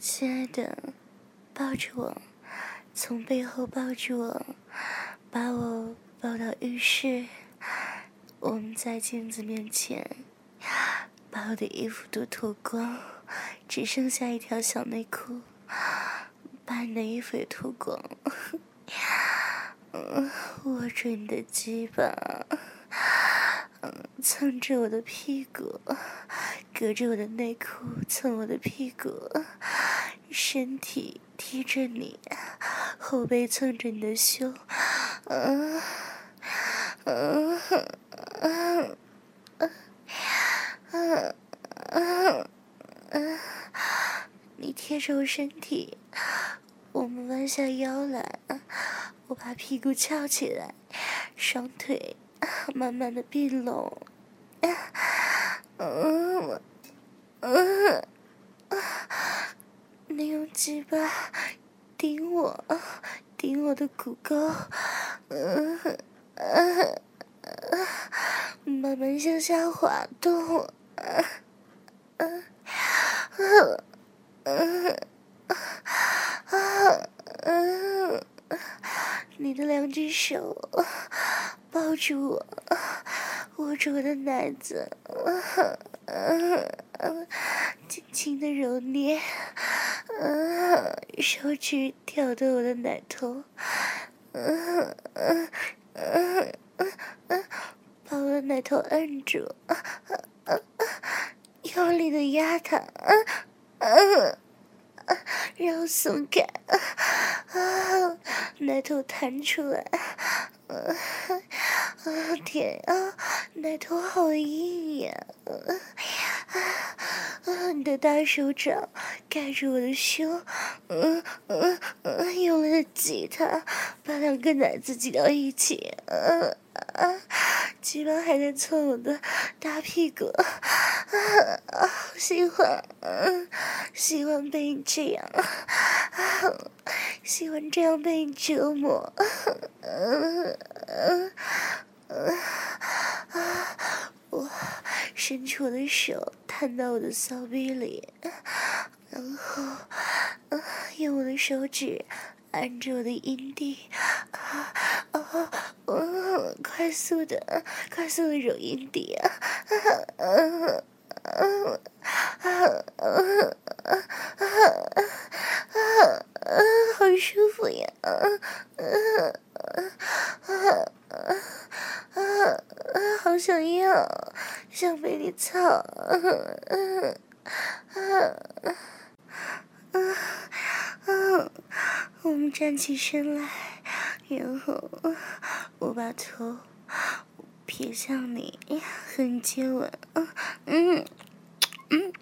亲爱的，抱着我，从背后抱住我，把我抱到浴室。我们在镜子面前，把我的衣服都脱光，只剩下一条小内裤，把你的衣服也脱光。握着你的鸡巴，蹭着我的屁股，隔着我的内裤蹭我的屁股，身体贴着你，后背蹭着你的胸，嗯嗯嗯嗯嗯嗯，你贴着我身体，我们弯下腰来。我把屁股翘起来，双腿慢慢的并拢，嗯嗯，你用鸡巴顶我，顶我的骨沟，嗯嗯，慢慢向下滑动，嗯嗯嗯嗯嗯嗯。你的两只手抱住我，握住我的奶子，轻轻的揉捏，手指挑逗我的奶头，把我的奶头按住，用力的压它，让我松开。啊奶头弹出来，啊啊天啊，奶头好硬呀！啊，你的大手掌盖住我的胸，嗯嗯嗯，用力的挤他，把两个奶子挤到一起，嗯啊，鸡巴还在蹭我的大屁股，啊，喜欢，嗯，喜欢被你这样，啊喜欢这样被你折磨，我伸出我的手，探到我的骚逼里，然后用我的手指按着我的阴蒂，啊啊，快速的，快速的揉阴蒂啊，啊啊啊啊啊啊！好舒服呀！好想要，想被你操！我们站起身来，然后我把头撇向你，和你接吻。嗯。嗯。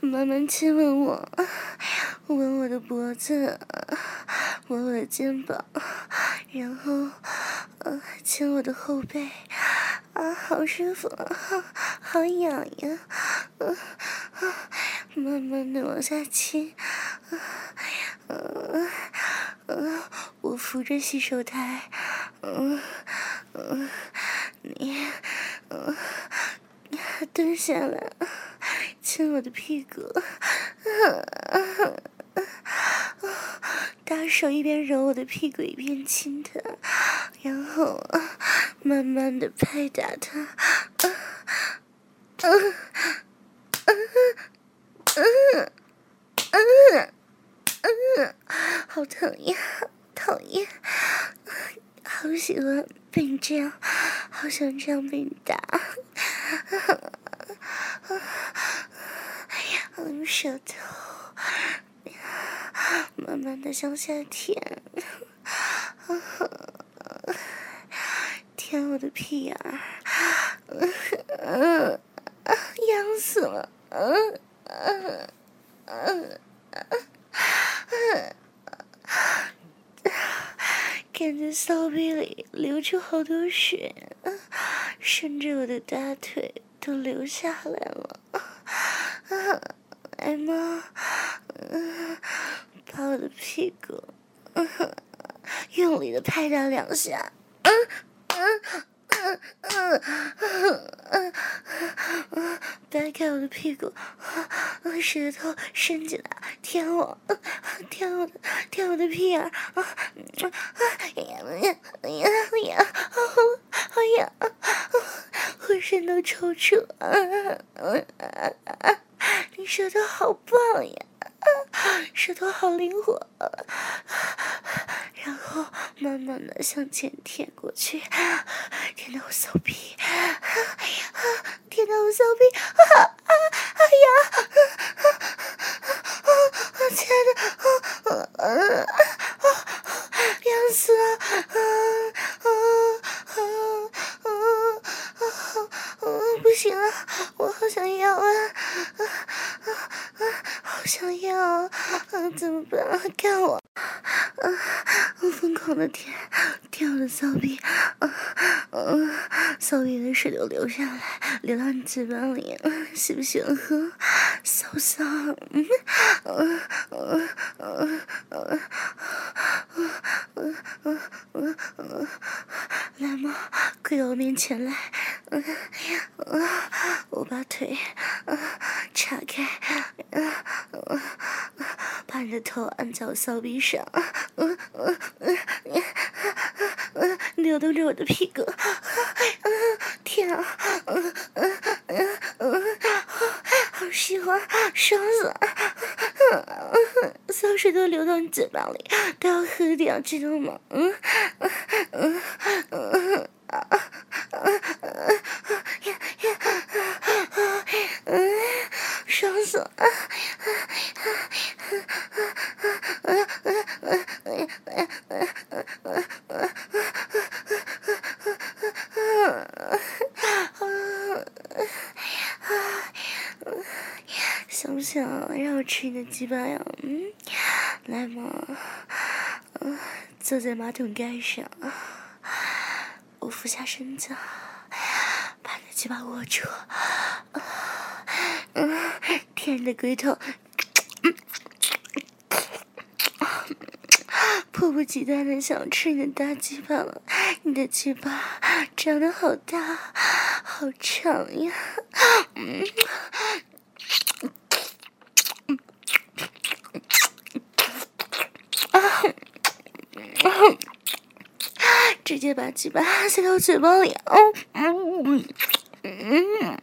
慢慢亲吻我，吻我的脖子，吻我的肩膀，然后，亲我的后背，啊，好舒服，好痒呀，慢慢的往下亲，嗯嗯，我扶着洗手台，嗯嗯，你，嗯，蹲下来。亲我的屁股，大手一边揉我的屁股一边亲他，然后慢慢的拍打他，嗯嗯嗯嗯嗯，好疼呀，讨厌，好喜欢被你这样，好想这样被你打。用舌头慢慢的向下舔，舔我的屁眼儿，痒死了，嗯嗯嗯嗯，感觉骚逼里流出好多血，甚至我的大腿都流下来了。来吗？把我的屁股用力的拍打两下，嗯嗯嗯嗯嗯嗯嗯，掰开我的屁股，舌头伸进来舔我，舔我的舔我的屁眼，啊啊呀呀呀呀，好痒，浑身都抽搐，你舌头好棒呀！舌头好灵活，然后慢慢的向前舔过去，舔到我骚逼，哎呀，舔到我骚逼，啊啊，哎呀，亲爱的，啊啊啊，痒死了，啊啊啊啊啊啊，不行了，我好想要啊，啊啊啊！好想要，嗯，怎么办？看我，嗯，我疯狂的舔，舔我的骚逼，嗯嗯，骚逼的水都流下来，流到你嘴巴里，喜不喜欢喝？骚不骚？嗯嗯嗯嗯嗯嗯嗯嗯嗯，来嘛，跪到我面前来，嗯嗯，我把腿，嗯，岔开，嗯。你的头按在我骚逼上，嗯嗯嗯嗯嗯，扭动着我的屁股，嗯，天啊，嗯嗯嗯嗯，好喜欢，爽死了，骚水都流到你嘴巴里，都要喝掉，知道吗？嗯嗯嗯嗯啊啊啊啊呀呀啊嗯，爽死了。想不想让我吃你的鸡巴呀？嗯，来嘛，嗯，坐在马桶盖上，我俯下身子，把你的鸡巴握住，舔你的龟头。迫不及待的想吃你的大鸡巴了，你的鸡巴长得好大，好长呀！嗯，直接把鸡巴塞到嘴巴里，嗯嗯嗯嗯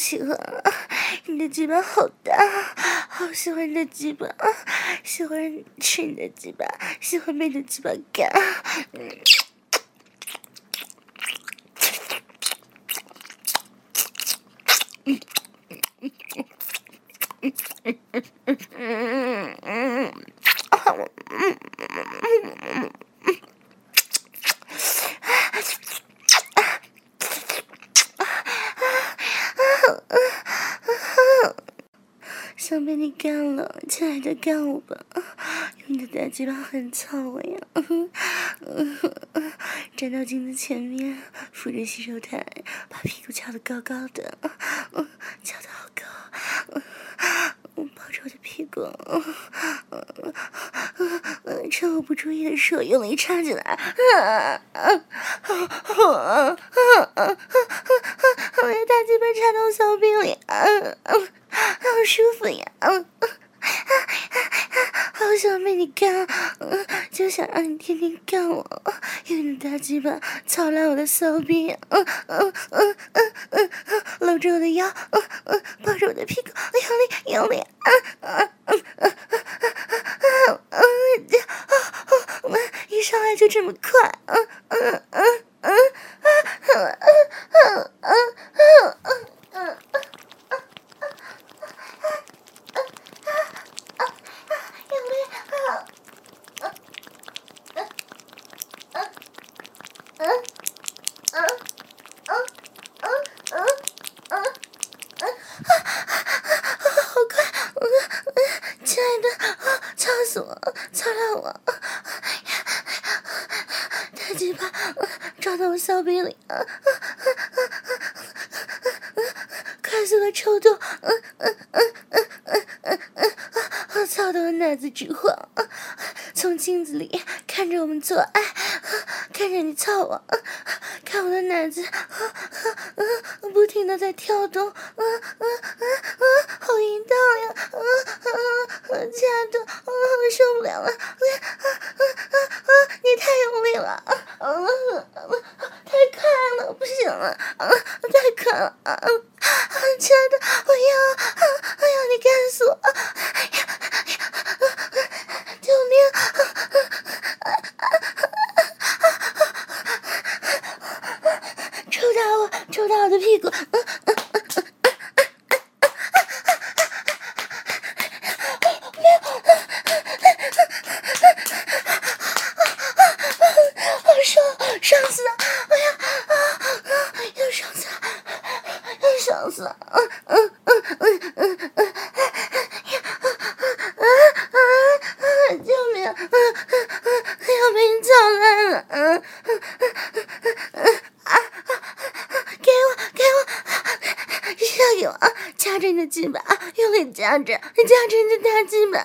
喜欢。你的鸡巴好大，好喜欢你的鸡巴，喜欢吃你的鸡巴，喜欢被你的鸡巴干。想被你干了，亲爱的，干我吧！用你的大鸡巴狠操我呀！站到镜子前面，扶着洗手台，把屁股翘得高高的，翘得好高，抱着我的屁股，嗯嗯嗯趁我不注意的时候用力插进来，我的大鸡巴插到小臂里。好舒服呀！嗯嗯，好想被你干，嗯，就想让你天天干我，用你的大鸡巴操烂我的骚逼，嗯嗯嗯嗯嗯，搂着我的腰，嗯嗯，抱着我的屁股，用力用力，嗯嗯嗯嗯嗯嗯嗯，一上来就这么快，嗯嗯啊啊啊啊啊啊啊啊！好快，嗯，亲爱的，啊，操死我，操烂我，太鸡巴，抓到我小臂里，啊啊啊啊啊啊！快死了，抽动，嗯嗯嗯嗯嗯嗯啊，操到我脑子直晃，从镜子里看着我们做爱。看着你操我，看我的奶子，不停的在跳动，啊啊啊好淫荡呀！啊啊亲爱的，我 受不了了，啊啊啊啊你太用力了，啊啊啊太快了，不行了，啊太快了，啊亲爱的，我要，我要你干死我，啊啊啊啊啊啊啊啊啊啊啊啊啊啊啊啊啊夹着你的屁股！夹着，夹着你的大鸡巴，